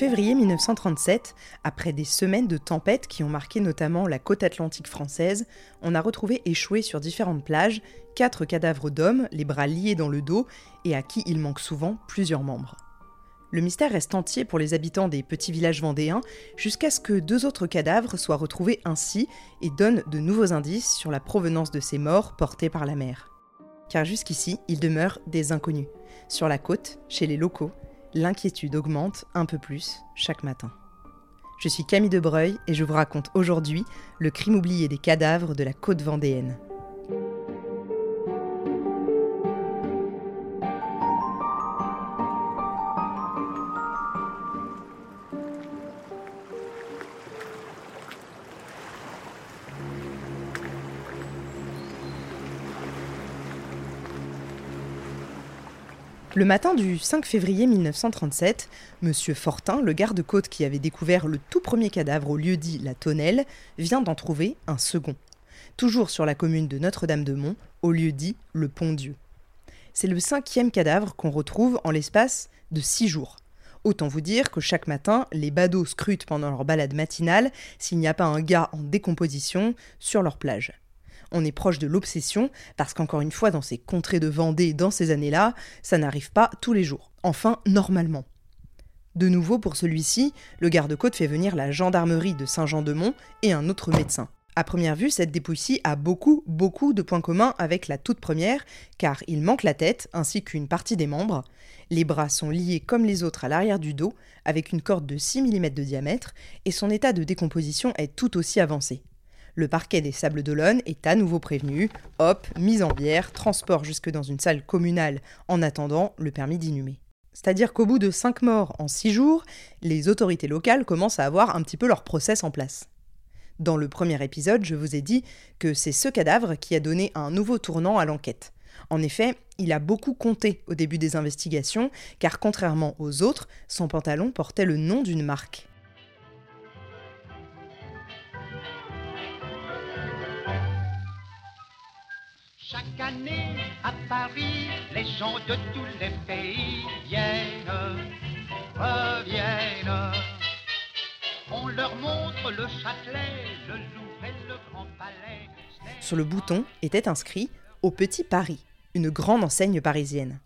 février 1937, après des semaines de tempêtes qui ont marqué notamment la côte atlantique française, on a retrouvé échoués sur différentes plages quatre cadavres d'hommes, les bras liés dans le dos, et à qui il manque souvent plusieurs membres. Le mystère reste entier pour les habitants des petits villages vendéens, jusqu'à ce que deux autres cadavres soient retrouvés ainsi et donnent de nouveaux indices sur la provenance de ces morts portés par la mer. Car jusqu'ici, il demeure des inconnus. Sur la côte, chez les locaux, l'inquiétude augmente un peu plus chaque matin. Je suis Camille Debreuil et je vous raconte aujourd'hui le crime oublié des cadavres de la côte vendéenne. Le matin du 5 février 1937, M. Fortin, le garde-côte qui avait découvert le tout premier cadavre au lieu dit La Tonnelle, vient d'en trouver un second. Toujours sur la commune de Notre-Dame-de-Mont, au lieu dit Le Pont-Dieu. C'est le cinquième cadavre qu'on retrouve en l'espace de six jours. Autant vous dire que chaque matin, les badauds scrutent pendant leur balade matinale s'il n'y a pas un gars en décomposition sur leur plage on est proche de l'obsession, parce qu'encore une fois, dans ces contrées de Vendée, dans ces années-là, ça n'arrive pas tous les jours. Enfin, normalement. De nouveau, pour celui-ci, le garde-côte fait venir la gendarmerie de Saint-Jean-de-Mont et un autre médecin. À première vue, cette dépouille-ci a beaucoup, beaucoup de points communs avec la toute première, car il manque la tête ainsi qu'une partie des membres. Les bras sont liés comme les autres à l'arrière du dos, avec une corde de 6 mm de diamètre, et son état de décomposition est tout aussi avancé. Le parquet des Sables d'Olonne est à nouveau prévenu. Hop, mise en bière, transport jusque dans une salle communale en attendant le permis d'inhumer. C'est-à-dire qu'au bout de 5 morts en 6 jours, les autorités locales commencent à avoir un petit peu leur process en place. Dans le premier épisode, je vous ai dit que c'est ce cadavre qui a donné un nouveau tournant à l'enquête. En effet, il a beaucoup compté au début des investigations, car contrairement aux autres, son pantalon portait le nom d'une marque. Chaque année à Paris, les gens de tous les pays viennent, reviennent. On leur montre le Châtelet, le Louvre et le Grand Palais. Sur le bouton était inscrit Au Petit Paris, une grande enseigne parisienne.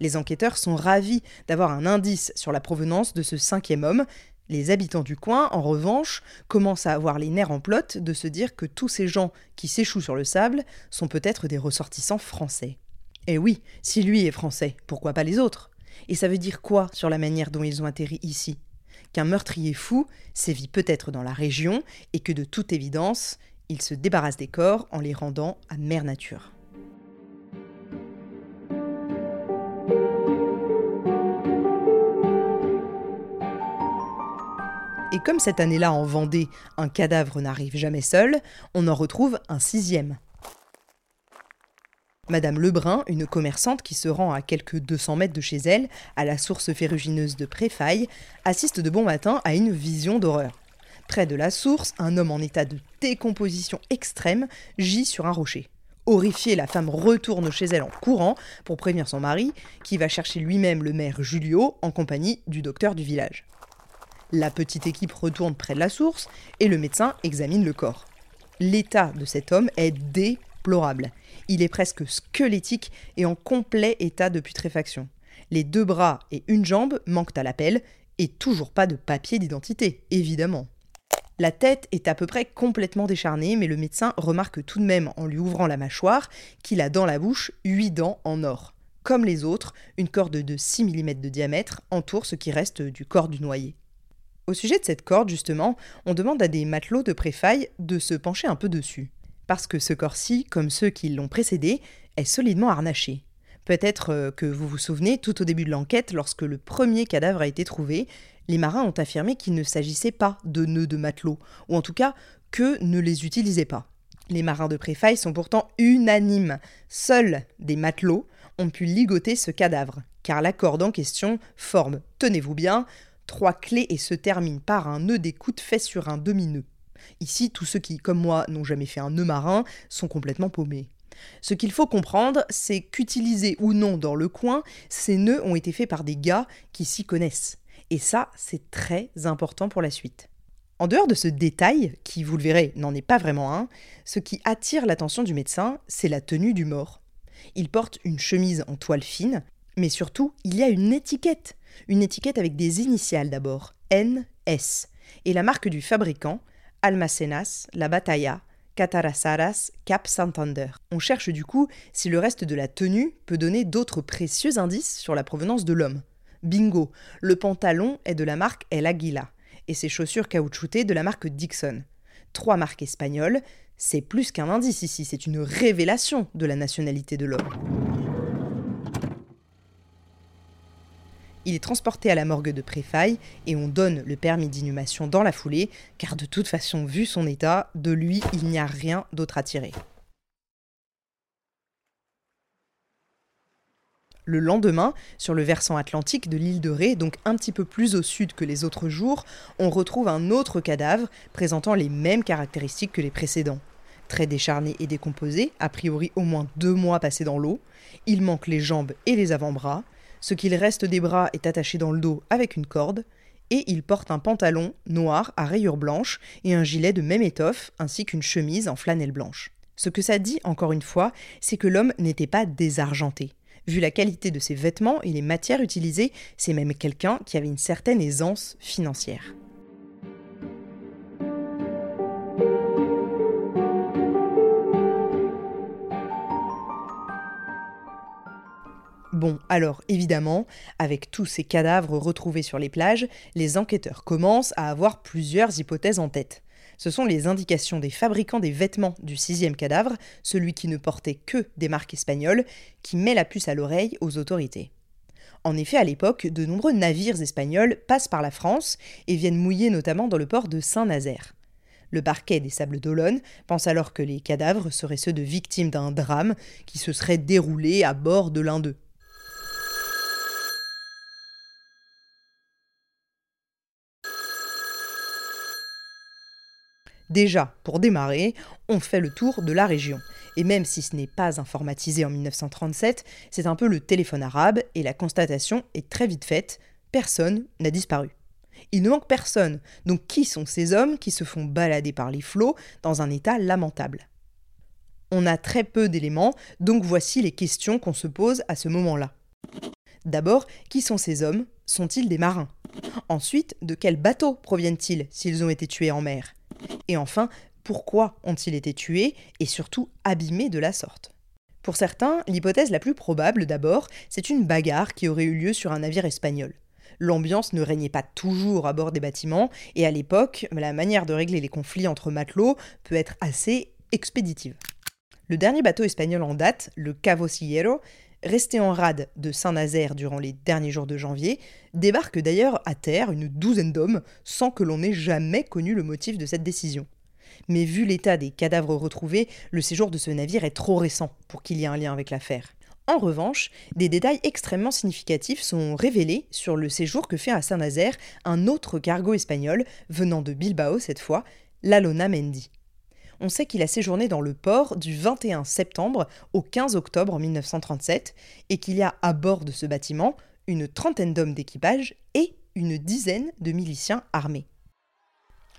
Les enquêteurs sont ravis d'avoir un indice sur la provenance de ce cinquième homme les habitants du coin, en revanche, commencent à avoir les nerfs en plot de se dire que tous ces gens qui s'échouent sur le sable sont peut-être des ressortissants français. Eh oui, si lui est français, pourquoi pas les autres? Et ça veut dire quoi sur la manière dont ils ont atterri ici? Qu'un meurtrier fou sévit peut-être dans la région et que de toute évidence, il se débarrasse des corps en les rendant à mère nature. Et comme cette année-là en Vendée, un cadavre n'arrive jamais seul, on en retrouve un sixième. Madame Lebrun, une commerçante qui se rend à quelques 200 mètres de chez elle, à la source ferrugineuse de Préfaille, assiste de bon matin à une vision d'horreur. Près de la source, un homme en état de décomposition extrême gît sur un rocher. Horrifiée, la femme retourne chez elle en courant pour prévenir son mari, qui va chercher lui-même le maire Julio en compagnie du docteur du village. La petite équipe retourne près de la source et le médecin examine le corps. L'état de cet homme est déplorable. Il est presque squelettique et en complet état de putréfaction. Les deux bras et une jambe manquent à l'appel et toujours pas de papier d'identité, évidemment. La tête est à peu près complètement décharnée, mais le médecin remarque tout de même en lui ouvrant la mâchoire qu'il a dans la bouche huit dents en or. Comme les autres, une corde de 6 mm de diamètre entoure ce qui reste du corps du noyé. Au sujet de cette corde, justement, on demande à des matelots de préfaille de se pencher un peu dessus. Parce que ce corps-ci, comme ceux qui l'ont précédé, est solidement harnaché. Peut-être euh, que vous vous souvenez, tout au début de l'enquête, lorsque le premier cadavre a été trouvé, les marins ont affirmé qu'il ne s'agissait pas de nœuds de matelots, ou en tout cas que ne les utilisaient pas. Les marins de préfaille sont pourtant unanimes. Seuls des matelots ont pu ligoter ce cadavre, car la corde en question forme, tenez-vous bien, trois clés et se termine par un nœud d'écoute fait sur un demi-nœud. Ici, tous ceux qui, comme moi, n'ont jamais fait un nœud marin sont complètement paumés. Ce qu'il faut comprendre, c'est qu'utilisés ou non dans le coin, ces nœuds ont été faits par des gars qui s'y connaissent. Et ça, c'est très important pour la suite. En dehors de ce détail, qui, vous le verrez, n'en est pas vraiment un, ce qui attire l'attention du médecin, c'est la tenue du mort. Il porte une chemise en toile fine, mais surtout, il y a une étiquette. Une étiquette avec des initiales d'abord, NS, et la marque du fabricant, Almacenas, La Batalla, Catarasaras, Cap Santander. On cherche du coup si le reste de la tenue peut donner d'autres précieux indices sur la provenance de l'homme. Bingo, le pantalon est de la marque El Aguila et ses chaussures caoutchoutées de la marque Dixon. Trois marques espagnoles, c'est plus qu'un indice ici, c'est une révélation de la nationalité de l'homme. Il est transporté à la morgue de Préfaille et on donne le permis d'inhumation dans la foulée, car de toute façon, vu son état, de lui, il n'y a rien d'autre à tirer. Le lendemain, sur le versant atlantique de l'île de Ré, donc un petit peu plus au sud que les autres jours, on retrouve un autre cadavre présentant les mêmes caractéristiques que les précédents. Très décharné et décomposé, a priori au moins deux mois passés dans l'eau, il manque les jambes et les avant-bras, ce qu'il reste des bras est attaché dans le dos avec une corde, et il porte un pantalon noir à rayures blanches et un gilet de même étoffe ainsi qu'une chemise en flanelle blanche. Ce que ça dit, encore une fois, c'est que l'homme n'était pas désargenté. Vu la qualité de ses vêtements et les matières utilisées, c'est même quelqu'un qui avait une certaine aisance financière. Bon, alors évidemment, avec tous ces cadavres retrouvés sur les plages, les enquêteurs commencent à avoir plusieurs hypothèses en tête ce sont les indications des fabricants des vêtements du sixième cadavre, celui qui ne portait que des marques espagnoles, qui met la puce à l'oreille aux autorités. En effet, à l'époque, de nombreux navires espagnols passent par la France et viennent mouiller notamment dans le port de Saint-Nazaire. Le parquet des Sables d'Olonne pense alors que les cadavres seraient ceux de victimes d'un drame qui se serait déroulé à bord de l'un d'eux. Déjà, pour démarrer, on fait le tour de la région. Et même si ce n'est pas informatisé en 1937, c'est un peu le téléphone arabe et la constatation est très vite faite, personne n'a disparu. Il ne manque personne, donc qui sont ces hommes qui se font balader par les flots dans un état lamentable? On a très peu d'éléments, donc voici les questions qu'on se pose à ce moment-là. D'abord, qui sont ces hommes? Sont-ils des marins? Ensuite, de quel bateau proviennent-ils s'ils ont été tués en mer? Et enfin, pourquoi ont-ils été tués et surtout abîmés de la sorte? Pour certains, l'hypothèse la plus probable d'abord, c'est une bagarre qui aurait eu lieu sur un navire espagnol. L'ambiance ne régnait pas toujours à bord des bâtiments, et à l'époque, la manière de régler les conflits entre matelots peut être assez expéditive. Le dernier bateau espagnol en date, le Cavocillero, resté en rade de Saint-Nazaire durant les derniers jours de janvier, débarque d'ailleurs à terre une douzaine d'hommes sans que l'on ait jamais connu le motif de cette décision. Mais vu l'état des cadavres retrouvés, le séjour de ce navire est trop récent pour qu'il y ait un lien avec l'affaire. En revanche, des détails extrêmement significatifs sont révélés sur le séjour que fait à Saint-Nazaire un autre cargo espagnol venant de Bilbao cette fois, l'Alona Mendy on sait qu'il a séjourné dans le port du 21 septembre au 15 octobre 1937 et qu'il y a à bord de ce bâtiment une trentaine d'hommes d'équipage et une dizaine de miliciens armés.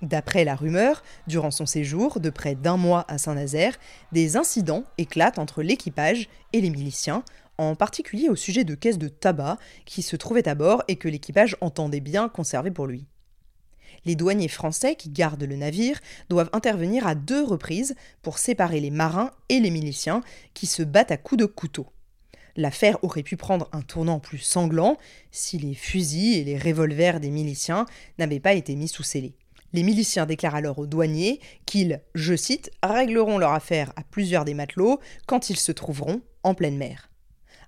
D'après la rumeur, durant son séjour de près d'un mois à Saint-Nazaire, des incidents éclatent entre l'équipage et les miliciens, en particulier au sujet de caisses de tabac qui se trouvaient à bord et que l'équipage entendait bien conserver pour lui les douaniers français qui gardent le navire doivent intervenir à deux reprises pour séparer les marins et les miliciens qui se battent à coups de couteau. L'affaire aurait pu prendre un tournant plus sanglant si les fusils et les revolvers des miliciens n'avaient pas été mis sous scellé. Les miliciens déclarent alors aux douaniers qu'ils, je cite, régleront leur affaire à plusieurs des matelots quand ils se trouveront en pleine mer.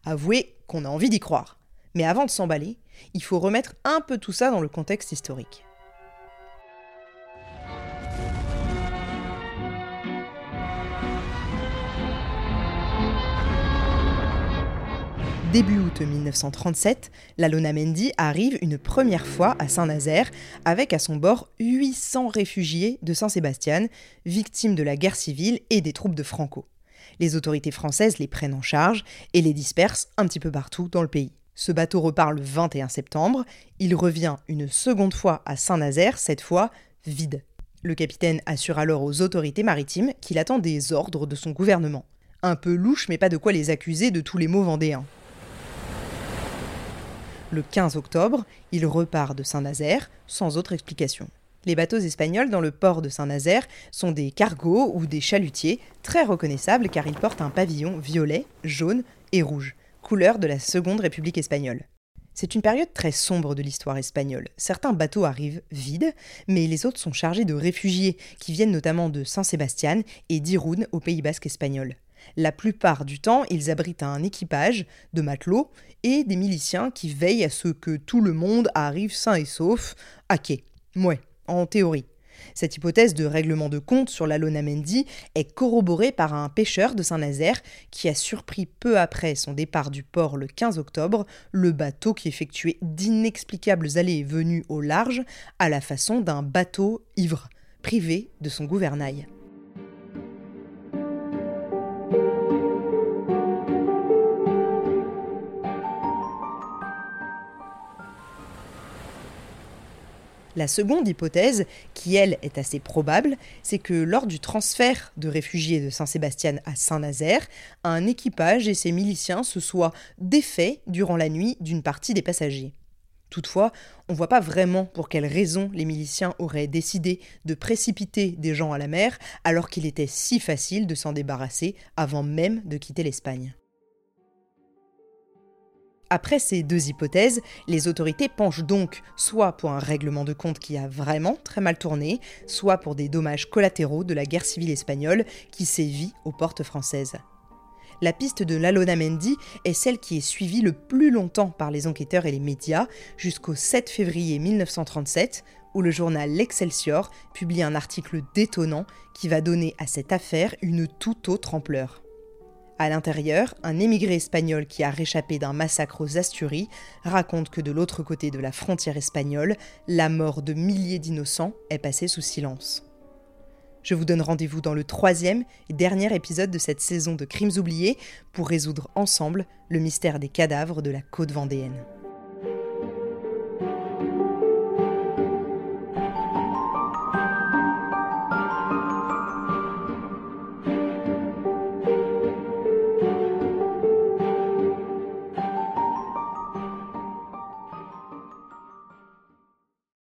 Avouez qu'on a envie d'y croire. Mais avant de s'emballer, il faut remettre un peu tout ça dans le contexte historique. Début août 1937, la Lona Mendy arrive une première fois à Saint-Nazaire avec à son bord 800 réfugiés de Saint-Sébastien, victimes de la guerre civile et des troupes de Franco. Les autorités françaises les prennent en charge et les dispersent un petit peu partout dans le pays. Ce bateau repart le 21 septembre, il revient une seconde fois à Saint-Nazaire, cette fois vide. Le capitaine assure alors aux autorités maritimes qu'il attend des ordres de son gouvernement. Un peu louche, mais pas de quoi les accuser de tous les maux vendéens. Le 15 octobre, il repart de Saint-Nazaire sans autre explication. Les bateaux espagnols dans le port de Saint-Nazaire sont des cargos ou des chalutiers, très reconnaissables car ils portent un pavillon violet, jaune et rouge, couleur de la Seconde République espagnole. C'est une période très sombre de l'histoire espagnole. Certains bateaux arrivent vides, mais les autres sont chargés de réfugiés qui viennent notamment de Saint-Sébastien et d'Irún au Pays basque espagnol. La plupart du temps, ils abritent un équipage de matelots et des miliciens qui veillent à ce que tout le monde arrive sain et sauf à quai. Mouais, en théorie. Cette hypothèse de règlement de compte sur la Lonamendi est corroborée par un pêcheur de Saint-Nazaire qui a surpris peu après son départ du port le 15 octobre le bateau qui effectuait d'inexplicables allées et venues au large à la façon d'un bateau ivre, privé de son gouvernail. La seconde hypothèse, qui elle est assez probable, c'est que lors du transfert de réfugiés de Saint-Sébastien à Saint-Nazaire, un équipage et ses miliciens se soient défaits durant la nuit d'une partie des passagers. Toutefois, on ne voit pas vraiment pour quelles raisons les miliciens auraient décidé de précipiter des gens à la mer alors qu'il était si facile de s'en débarrasser avant même de quitter l'Espagne. Après ces deux hypothèses, les autorités penchent donc soit pour un règlement de compte qui a vraiment très mal tourné, soit pour des dommages collatéraux de la guerre civile espagnole qui sévit aux portes françaises. La piste de Lalona Mendy est celle qui est suivie le plus longtemps par les enquêteurs et les médias jusqu'au 7 février 1937 où le journal L'Excelsior publie un article détonnant qui va donner à cette affaire une toute autre ampleur. À l'intérieur, un émigré espagnol qui a réchappé d'un massacre aux Asturies raconte que de l'autre côté de la frontière espagnole, la mort de milliers d'innocents est passée sous silence. Je vous donne rendez-vous dans le troisième et dernier épisode de cette saison de Crimes oubliés pour résoudre ensemble le mystère des cadavres de la côte vendéenne.